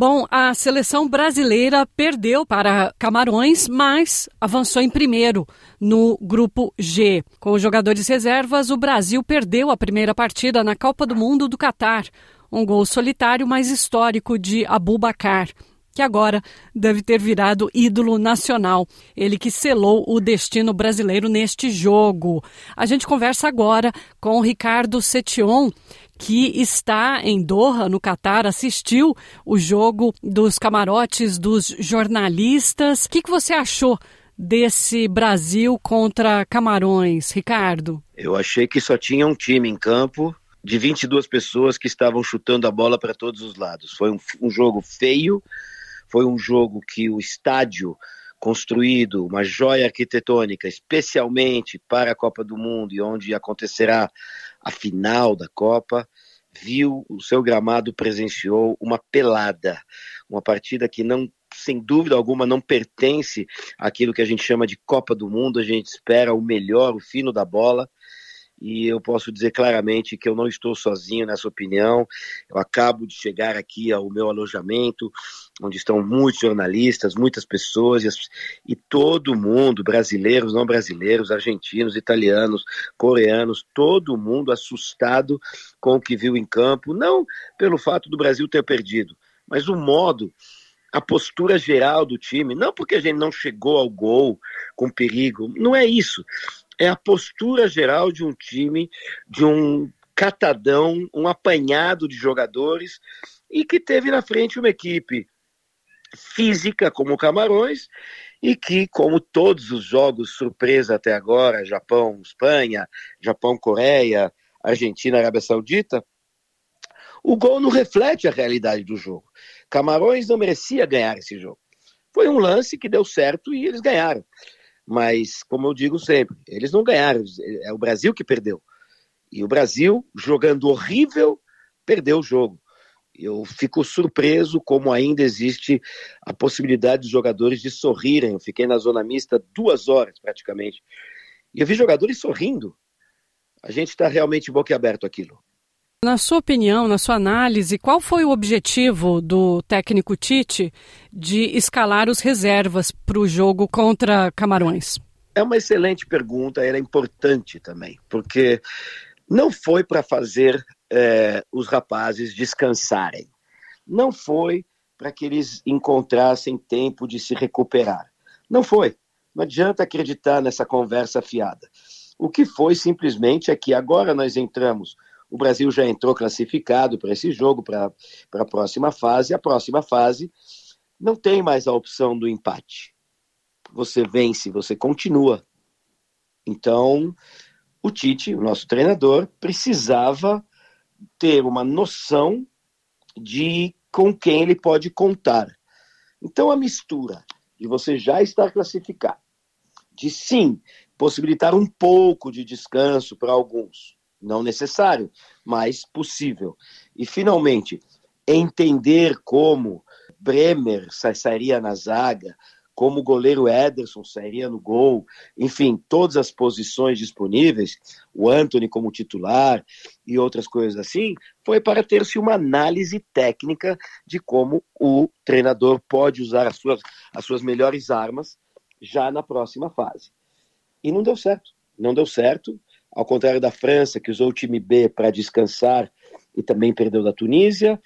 Bom, a seleção brasileira perdeu para Camarões, mas avançou em primeiro no grupo G. Com os jogadores reservas, o Brasil perdeu a primeira partida na Copa do Mundo do Catar. Um gol solitário mais histórico de Abu Bakar que agora deve ter virado ídolo nacional. Ele que selou o destino brasileiro neste jogo. A gente conversa agora com Ricardo Setion, que está em Doha, no Catar, assistiu o jogo dos camarotes dos jornalistas. O que, que você achou desse Brasil contra Camarões, Ricardo? Eu achei que só tinha um time em campo de 22 pessoas que estavam chutando a bola para todos os lados. Foi um, um jogo feio, foi um jogo que o estádio construído, uma joia arquitetônica, especialmente para a Copa do Mundo e onde acontecerá a final da Copa, viu o seu gramado presenciou uma pelada, uma partida que não sem dúvida alguma não pertence àquilo que a gente chama de Copa do Mundo, a gente espera o melhor, o fino da bola e eu posso dizer claramente que eu não estou sozinho nessa opinião. Eu acabo de chegar aqui ao meu alojamento, onde estão muitos jornalistas, muitas pessoas, e, todo mundo, brasileiros, não brasileiros, argentinos, italianos, coreanos, todo mundo assustado com o que viu em campo, não pelo fato do Brasil ter perdido, mas o modo a postura geral do time, não porque a gente não chegou ao gol com perigo, não é isso é a postura geral de um time, de um catadão, um apanhado de jogadores e que teve na frente uma equipe física como o Camarões e que, como todos os jogos surpresa até agora, Japão, Espanha, Japão, Coreia, Argentina, Arábia Saudita, o gol não reflete a realidade do jogo. Camarões não merecia ganhar esse jogo. Foi um lance que deu certo e eles ganharam. Mas, como eu digo sempre, eles não ganharam, é o Brasil que perdeu. E o Brasil, jogando horrível, perdeu o jogo. Eu fico surpreso como ainda existe a possibilidade dos jogadores de sorrirem. Eu fiquei na zona mista duas horas praticamente. E eu vi jogadores sorrindo. A gente está realmente boquiaberto aquilo. Na sua opinião, na sua análise, qual foi o objetivo do técnico Tite de escalar os reservas para o jogo contra Camarões? É uma excelente pergunta, ela é importante também, porque não foi para fazer é, os rapazes descansarem, não foi para que eles encontrassem tempo de se recuperar, não foi. Não adianta acreditar nessa conversa fiada. O que foi simplesmente é que agora nós entramos o Brasil já entrou classificado para esse jogo, para a próxima fase. A próxima fase não tem mais a opção do empate. Você vence, você continua. Então, o Tite, o nosso treinador, precisava ter uma noção de com quem ele pode contar. Então, a mistura de você já estar classificado, de sim possibilitar um pouco de descanso para alguns, não necessário, mas possível. E, finalmente, entender como Bremer sairia na zaga, como o goleiro Ederson sairia no gol, enfim, todas as posições disponíveis, o Anthony como titular e outras coisas assim, foi para ter-se uma análise técnica de como o treinador pode usar as suas, as suas melhores armas já na próxima fase. E não deu certo. Não deu certo. Ao contrário da França, que usou o time B para descansar e também perdeu da Tunísia,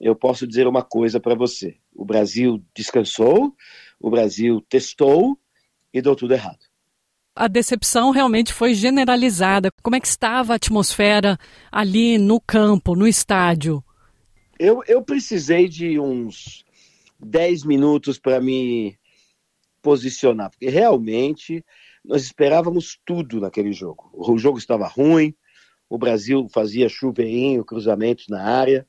eu posso dizer uma coisa para você: o Brasil descansou, o Brasil testou e deu tudo errado. A decepção realmente foi generalizada. Como é que estava a atmosfera ali no campo, no estádio? Eu, eu precisei de uns 10 minutos para me posicionar, porque realmente nós esperávamos tudo naquele jogo. O jogo estava ruim, o Brasil fazia chuveirinho, cruzamentos na área.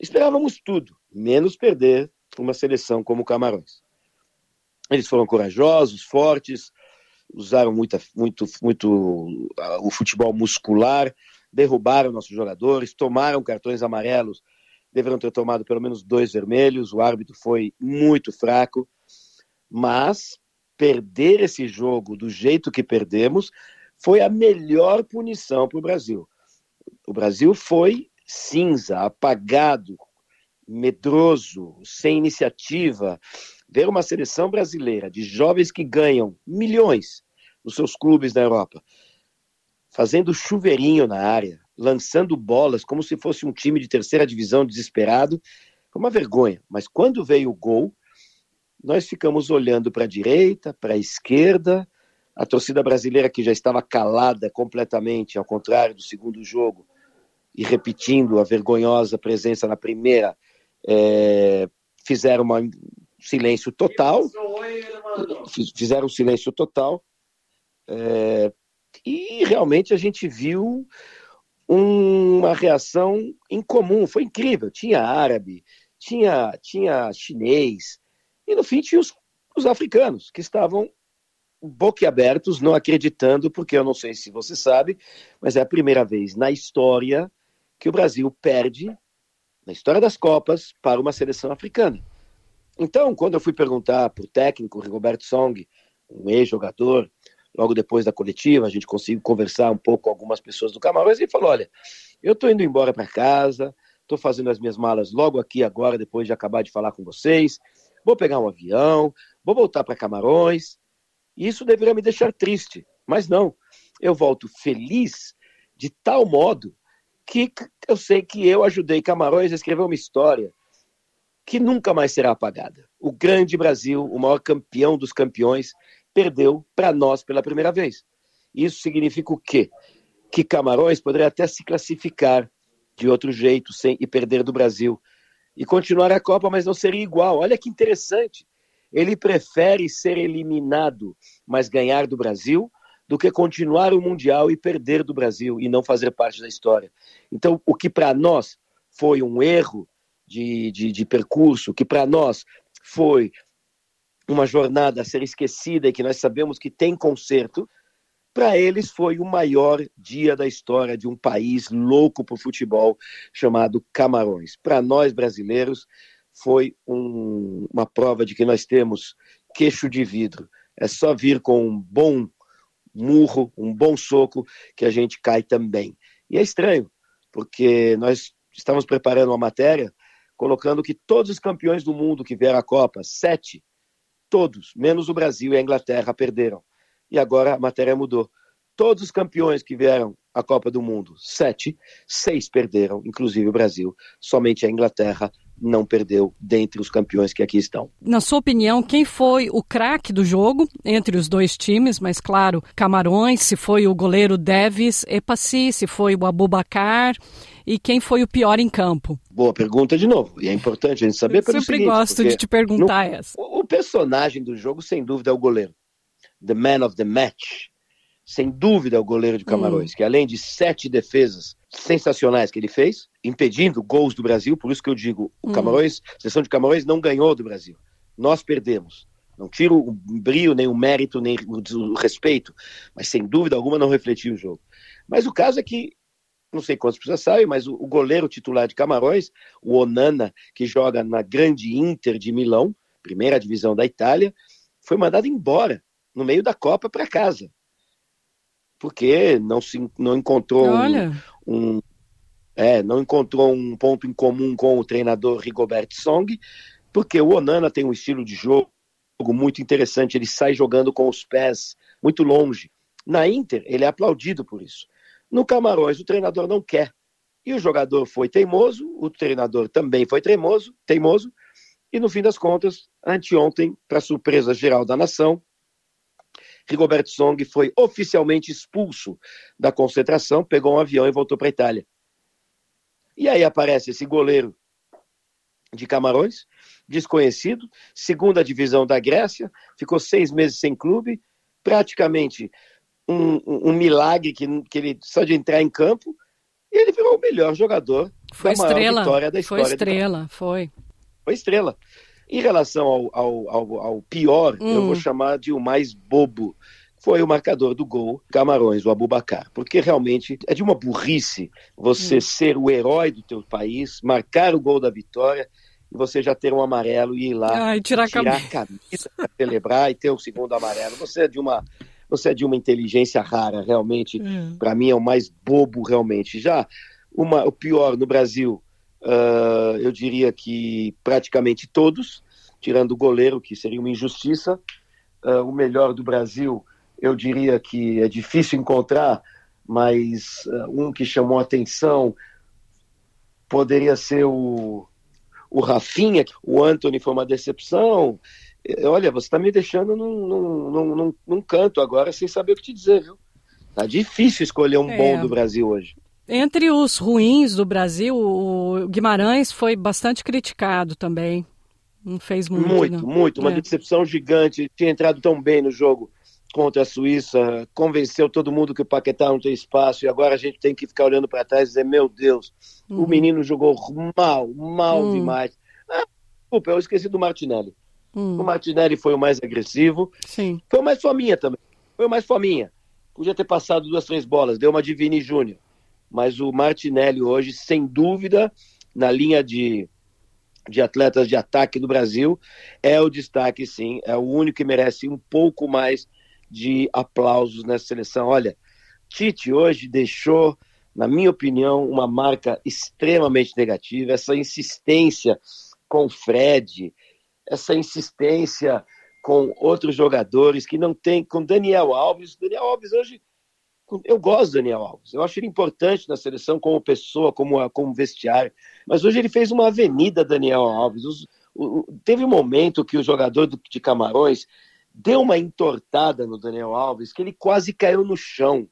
Esperávamos tudo, menos perder uma seleção como o Camarões. Eles foram corajosos, fortes, usaram muito, muito uh, o futebol muscular, derrubaram nossos jogadores, tomaram cartões amarelos, deveriam ter tomado pelo menos dois vermelhos, o árbitro foi muito fraco, mas perder esse jogo do jeito que perdemos foi a melhor punição para o Brasil. O Brasil foi cinza, apagado, medroso, sem iniciativa, ver uma seleção brasileira de jovens que ganham milhões nos seus clubes na Europa, fazendo chuveirinho na área, lançando bolas como se fosse um time de terceira divisão desesperado, foi uma vergonha. Mas quando veio o gol, nós ficamos olhando para a direita, para a esquerda, a torcida brasileira que já estava calada completamente, ao contrário do segundo jogo, e repetindo a vergonhosa presença na primeira, é, fizeram um silêncio total. Fizeram um silêncio total. É, e realmente a gente viu uma reação incomum, foi incrível. Tinha árabe, tinha, tinha chinês, e no fim tinha os, os africanos, que estavam boquiabertos, não acreditando, porque eu não sei se você sabe, mas é a primeira vez na história que o Brasil perde, na história das Copas, para uma seleção africana. Então, quando eu fui perguntar para o técnico Rigoberto Song, um ex-jogador, logo depois da coletiva, a gente conseguiu conversar um pouco com algumas pessoas do Camarões, e ele falou: Olha, eu estou indo embora para casa, estou fazendo as minhas malas logo aqui agora, depois de acabar de falar com vocês, vou pegar um avião, vou voltar para Camarões, isso deveria me deixar triste, mas não, eu volto feliz de tal modo que eu sei que eu ajudei Camarões a escrever uma história que nunca mais será apagada. O grande Brasil, o maior campeão dos campeões, perdeu para nós pela primeira vez. Isso significa o quê? Que Camarões poderia até se classificar de outro jeito sem e perder do Brasil e continuar a Copa, mas não seria igual. Olha que interessante. Ele prefere ser eliminado, mas ganhar do Brasil, do que continuar o Mundial e perder do Brasil e não fazer parte da história. Então, o que para nós foi um erro de, de, de percurso, que para nós foi uma jornada a ser esquecida e que nós sabemos que tem conserto, para eles foi o maior dia da história de um país louco por futebol chamado Camarões. Para nós brasileiros foi um, uma prova de que nós temos queixo de vidro. É só vir com um bom murro, um bom soco, que a gente cai também. E é estranho, porque nós estamos preparando uma matéria colocando que todos os campeões do mundo que vieram à Copa, sete, todos, menos o Brasil e a Inglaterra, perderam. E agora a matéria mudou. Todos os campeões que vieram à Copa do Mundo, sete, seis perderam, inclusive o Brasil. Somente a Inglaterra não perdeu dentre os campeões que aqui estão. Na sua opinião, quem foi o craque do jogo entre os dois times? Mas claro, Camarões, se foi o goleiro Devis Epaci, se foi o Abubacar e quem foi o pior em campo? Boa pergunta de novo. E é importante a gente saber pelo Sempre seguinte, gosto de te perguntar no, essa. O personagem do jogo, sem dúvida, é o goleiro. The man of the match. Sem dúvida, é o goleiro de Camarões, hum. que além de sete defesas sensacionais que ele fez, impedindo gols do Brasil, por isso que eu digo, o hum. Camarões, a seleção de Camarões não ganhou do Brasil. Nós perdemos. Não tiro o brilho, nem o mérito, nem o respeito, mas sem dúvida alguma não refletiu o jogo. Mas o caso é que, não sei quantas pessoas sabem, mas o, o goleiro titular de Camarões, o Onana, que joga na grande Inter de Milão, primeira divisão da Itália, foi mandado embora no meio da Copa para casa. Porque não se não encontrou um, um, é, não encontrou um ponto em comum com o treinador Rigobert Song, porque o Onana tem um estilo de jogo muito interessante, ele sai jogando com os pés muito longe. Na Inter, ele é aplaudido por isso. No Camarões, o treinador não quer. E o jogador foi teimoso, o treinador também foi teimoso, teimoso e no fim das contas, anteontem, para surpresa geral da nação, Rigoberto Song foi oficialmente expulso da concentração, pegou um avião e voltou para a Itália. E aí aparece esse goleiro de Camarões, desconhecido, segunda divisão da Grécia, ficou seis meses sem clube, praticamente um, um, um milagre que, que ele só de entrar em campo, e ele virou o melhor jogador foi da estrela, vitória da história. Foi estrela, foi. Foi estrela. Em relação ao, ao, ao, ao pior, hum. eu vou chamar de o mais bobo. Foi o marcador do gol, Camarões, o Abubacar. Porque realmente é de uma burrice você hum. ser o herói do teu país, marcar o gol da vitória e você já ter um amarelo e ir lá Ai, tirar, tirar a camisa para celebrar e ter o segundo amarelo. Você é de uma você é de uma inteligência rara, realmente. Hum. Para mim é o mais bobo, realmente. Já uma, o pior no Brasil Uh, eu diria que praticamente todos, tirando o goleiro, que seria uma injustiça. Uh, o melhor do Brasil, eu diria que é difícil encontrar, mas uh, um que chamou atenção poderia ser o, o Rafinha, o Anthony foi uma decepção. Olha, você está me deixando num, num, num, num, canto agora sem saber o que te dizer, viu? Tá difícil escolher um é. bom do Brasil hoje. Entre os ruins do Brasil, o Guimarães foi bastante criticado também. Não fez muito. Muito, não. muito. Uma é. decepção gigante. Tinha entrado tão bem no jogo contra a Suíça, convenceu todo mundo que o Paquetá não tem espaço e agora a gente tem que ficar olhando para trás e dizer: meu Deus, uhum. o menino jogou mal, mal uhum. demais. Ah, desculpa, eu esqueci do Martinelli. Uhum. O Martinelli foi o mais agressivo. Sim. Foi o mais fominha também. Foi o mais fominha. Podia ter passado duas, três bolas, deu uma de Vini Júnior mas o Martinelli hoje, sem dúvida, na linha de, de atletas de ataque do Brasil, é o destaque, sim, é o único que merece um pouco mais de aplausos nessa seleção. Olha, Tite hoje deixou, na minha opinião, uma marca extremamente negativa, essa insistência com Fred, essa insistência com outros jogadores que não tem, com Daniel Alves. Daniel Alves hoje eu gosto do Daniel Alves, eu acho ele importante na seleção como pessoa, como, como vestiário, mas hoje ele fez uma avenida, Daniel Alves. Os, o, teve um momento que o jogador do, de Camarões deu uma entortada no Daniel Alves que ele quase caiu no chão.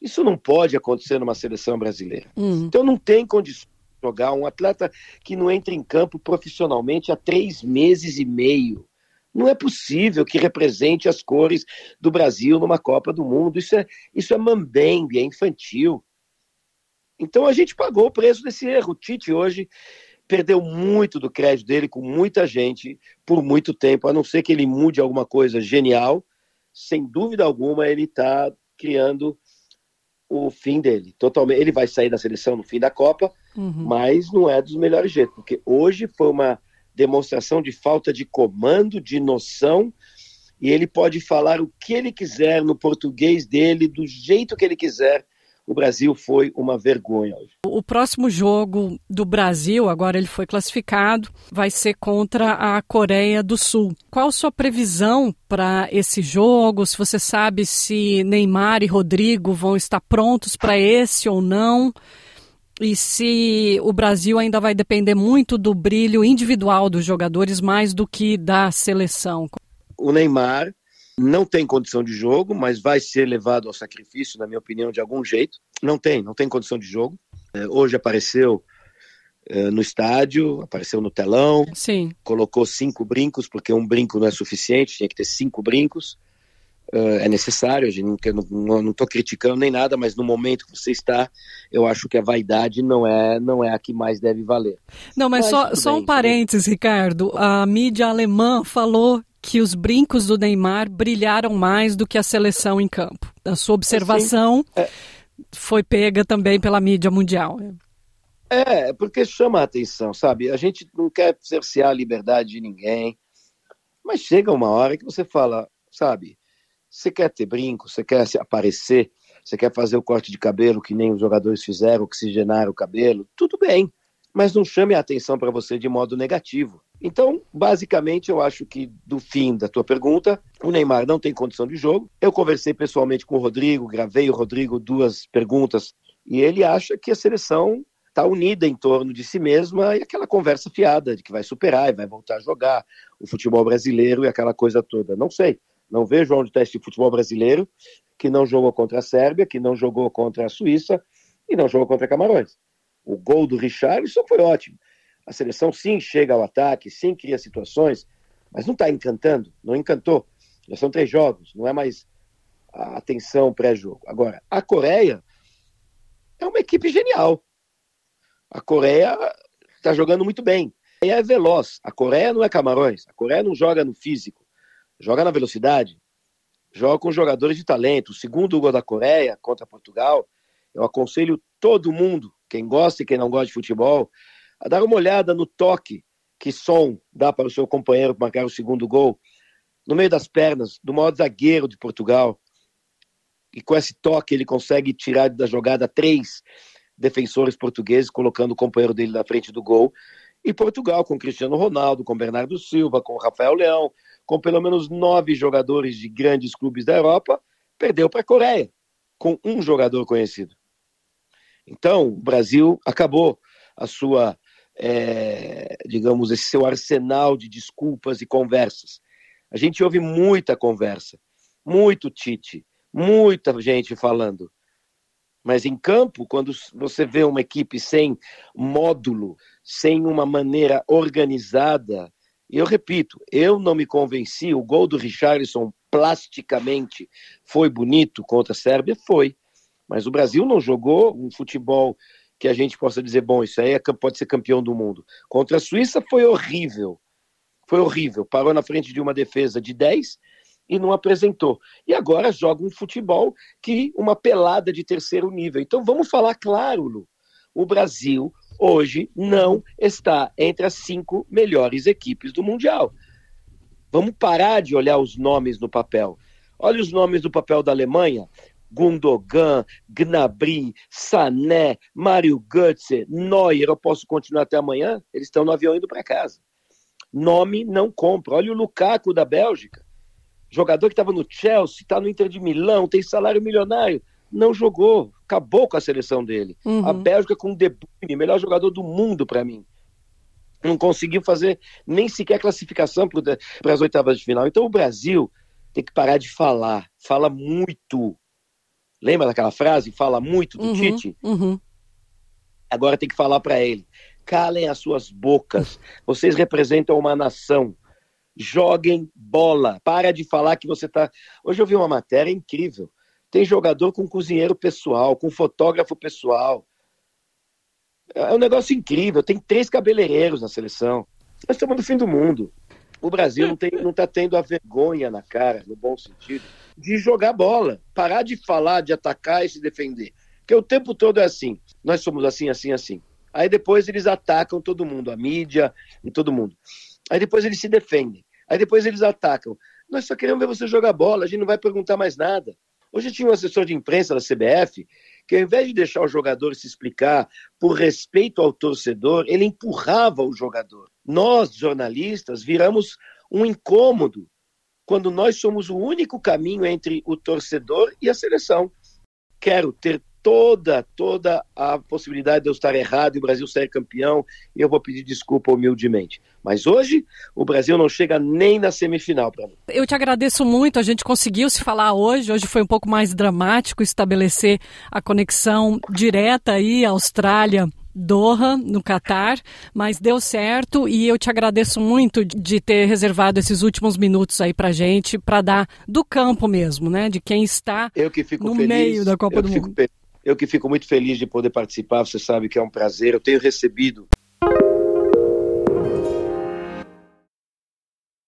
Isso não pode acontecer numa seleção brasileira. Uhum. Então não tem condições de jogar um atleta que não entra em campo profissionalmente há três meses e meio. Não é possível que represente as cores do Brasil numa Copa do Mundo. Isso é, isso é mambembe, é infantil. Então a gente pagou o preço desse erro. O Tite hoje perdeu muito do crédito dele com muita gente por muito tempo, a não ser que ele mude alguma coisa genial. Sem dúvida alguma, ele está criando o fim dele. Totalmente, ele vai sair da seleção no fim da Copa, uhum. mas não é dos melhores jeitos, porque hoje foi uma demonstração de falta de comando, de noção, e ele pode falar o que ele quiser no português dele, do jeito que ele quiser. O Brasil foi uma vergonha hoje. O próximo jogo do Brasil, agora ele foi classificado, vai ser contra a Coreia do Sul. Qual sua previsão para esse jogo? Se você sabe se Neymar e Rodrigo vão estar prontos para esse ou não? E se o Brasil ainda vai depender muito do brilho individual dos jogadores mais do que da seleção. O Neymar não tem condição de jogo, mas vai ser levado ao sacrifício, na minha opinião, de algum jeito. Não tem, não tem condição de jogo. É, hoje apareceu é, no estádio, apareceu no telão, Sim. colocou cinco brincos, porque um brinco não é suficiente, tinha que ter cinco brincos. Uh, é necessário, a gente não estou criticando nem nada, mas no momento que você está, eu acho que a vaidade não é, não é a que mais deve valer. Não, mas, mas só, só bem, um parênteses, Ricardo. A mídia alemã falou que os brincos do Neymar brilharam mais do que a seleção em campo. A sua observação é. foi pega também pela mídia mundial. É, porque chama a atenção, sabe? A gente não quer cercear a liberdade de ninguém, mas chega uma hora que você fala, sabe? Você quer ter brinco, você quer aparecer, você quer fazer o corte de cabelo que nem os jogadores fizeram, oxigenar o cabelo, tudo bem, mas não chame a atenção para você de modo negativo. Então, basicamente, eu acho que do fim da tua pergunta, o Neymar não tem condição de jogo. Eu conversei pessoalmente com o Rodrigo, gravei o Rodrigo duas perguntas, e ele acha que a seleção está unida em torno de si mesma e aquela conversa fiada de que vai superar e vai voltar a jogar o futebol brasileiro e aquela coisa toda. Não sei. Não vejo onde está esse futebol brasileiro que não jogou contra a Sérvia, que não jogou contra a Suíça e não jogou contra Camarões. O gol do Richarlison foi ótimo. A seleção sim chega ao ataque, sim cria situações, mas não está encantando, não encantou. Já são três jogos, não é mais a atenção pré-jogo. Agora, a Coreia é uma equipe genial. A Coreia está jogando muito bem. A Coreia é veloz. A Coreia não é Camarões. A Coreia não joga no físico joga na velocidade, joga com jogadores de talento. O segundo gol da Coreia contra Portugal, eu aconselho todo mundo, quem gosta e quem não gosta de futebol, a dar uma olhada no toque que Som dá para o seu companheiro marcar o segundo gol, no meio das pernas do maior zagueiro de Portugal. E com esse toque ele consegue tirar da jogada três defensores portugueses colocando o companheiro dele na frente do gol. E Portugal, com Cristiano Ronaldo, com Bernardo Silva, com Rafael Leão, com pelo menos nove jogadores de grandes clubes da Europa, perdeu para a Coreia, com um jogador conhecido. Então, o Brasil acabou a sua, é, digamos, esse seu arsenal de desculpas e conversas. A gente ouve muita conversa, muito Tite, muita gente falando. Mas em campo, quando você vê uma equipe sem módulo, sem uma maneira organizada, e eu repito, eu não me convenci, o gol do Richarlison plasticamente foi bonito contra a Sérvia? Foi. Mas o Brasil não jogou um futebol que a gente possa dizer, bom, isso aí é, pode ser campeão do mundo. Contra a Suíça foi horrível. Foi horrível. Parou na frente de uma defesa de 10 e não apresentou. E agora joga um futebol que uma pelada de terceiro nível. Então vamos falar claro, Lu. O Brasil hoje não está entre as cinco melhores equipes do Mundial. Vamos parar de olhar os nomes no papel. Olha os nomes do papel da Alemanha. Gundogan, Gnabry, Sané, Mário Götze, Neuer, eu posso continuar até amanhã? Eles estão no avião indo para casa. Nome não compra. Olha o Lukaku da Bélgica. Jogador que estava no Chelsea, está no Inter de Milão, tem salário milionário. Não jogou, acabou com a seleção dele. Uhum. A Bélgica com o De Bruyne, melhor jogador do mundo para mim. Não conseguiu fazer nem sequer classificação para as oitavas de final. Então o Brasil tem que parar de falar. Fala muito. Lembra daquela frase? Fala muito do uhum, Tite? Uhum. Agora tem que falar para ele. Calem as suas bocas. Vocês representam uma nação joguem bola. Para de falar que você está. Hoje eu vi uma matéria incrível. Tem jogador com cozinheiro pessoal, com fotógrafo pessoal. É um negócio incrível. Tem três cabeleireiros na seleção. Nós estamos no fim do mundo. O Brasil não está tendo a vergonha na cara, no bom sentido, de jogar bola. Parar de falar, de atacar e se defender. Porque o tempo todo é assim. Nós somos assim, assim, assim. Aí depois eles atacam todo mundo, a mídia e todo mundo. Aí depois eles se defendem. Aí depois eles atacam. Nós só queremos ver você jogar bola, a gente não vai perguntar mais nada. Hoje tinha um assessor de imprensa da CBF que, ao invés de deixar o jogador se explicar por respeito ao torcedor, ele empurrava o jogador. Nós, jornalistas, viramos um incômodo quando nós somos o único caminho entre o torcedor e a seleção. Quero ter toda, toda a possibilidade de eu estar errado e o Brasil ser campeão, e eu vou pedir desculpa humildemente. Mas hoje, o Brasil não chega nem na semifinal para mim. Eu te agradeço muito, a gente conseguiu se falar hoje, hoje foi um pouco mais dramático estabelecer a conexão direta aí, Austrália, Doha, no Catar, mas deu certo e eu te agradeço muito de ter reservado esses últimos minutos aí pra gente, para dar do campo mesmo, né? De quem está no feliz, meio da Copa do Mundo. Eu que fico muito feliz de poder participar, você sabe que é um prazer. Eu tenho recebido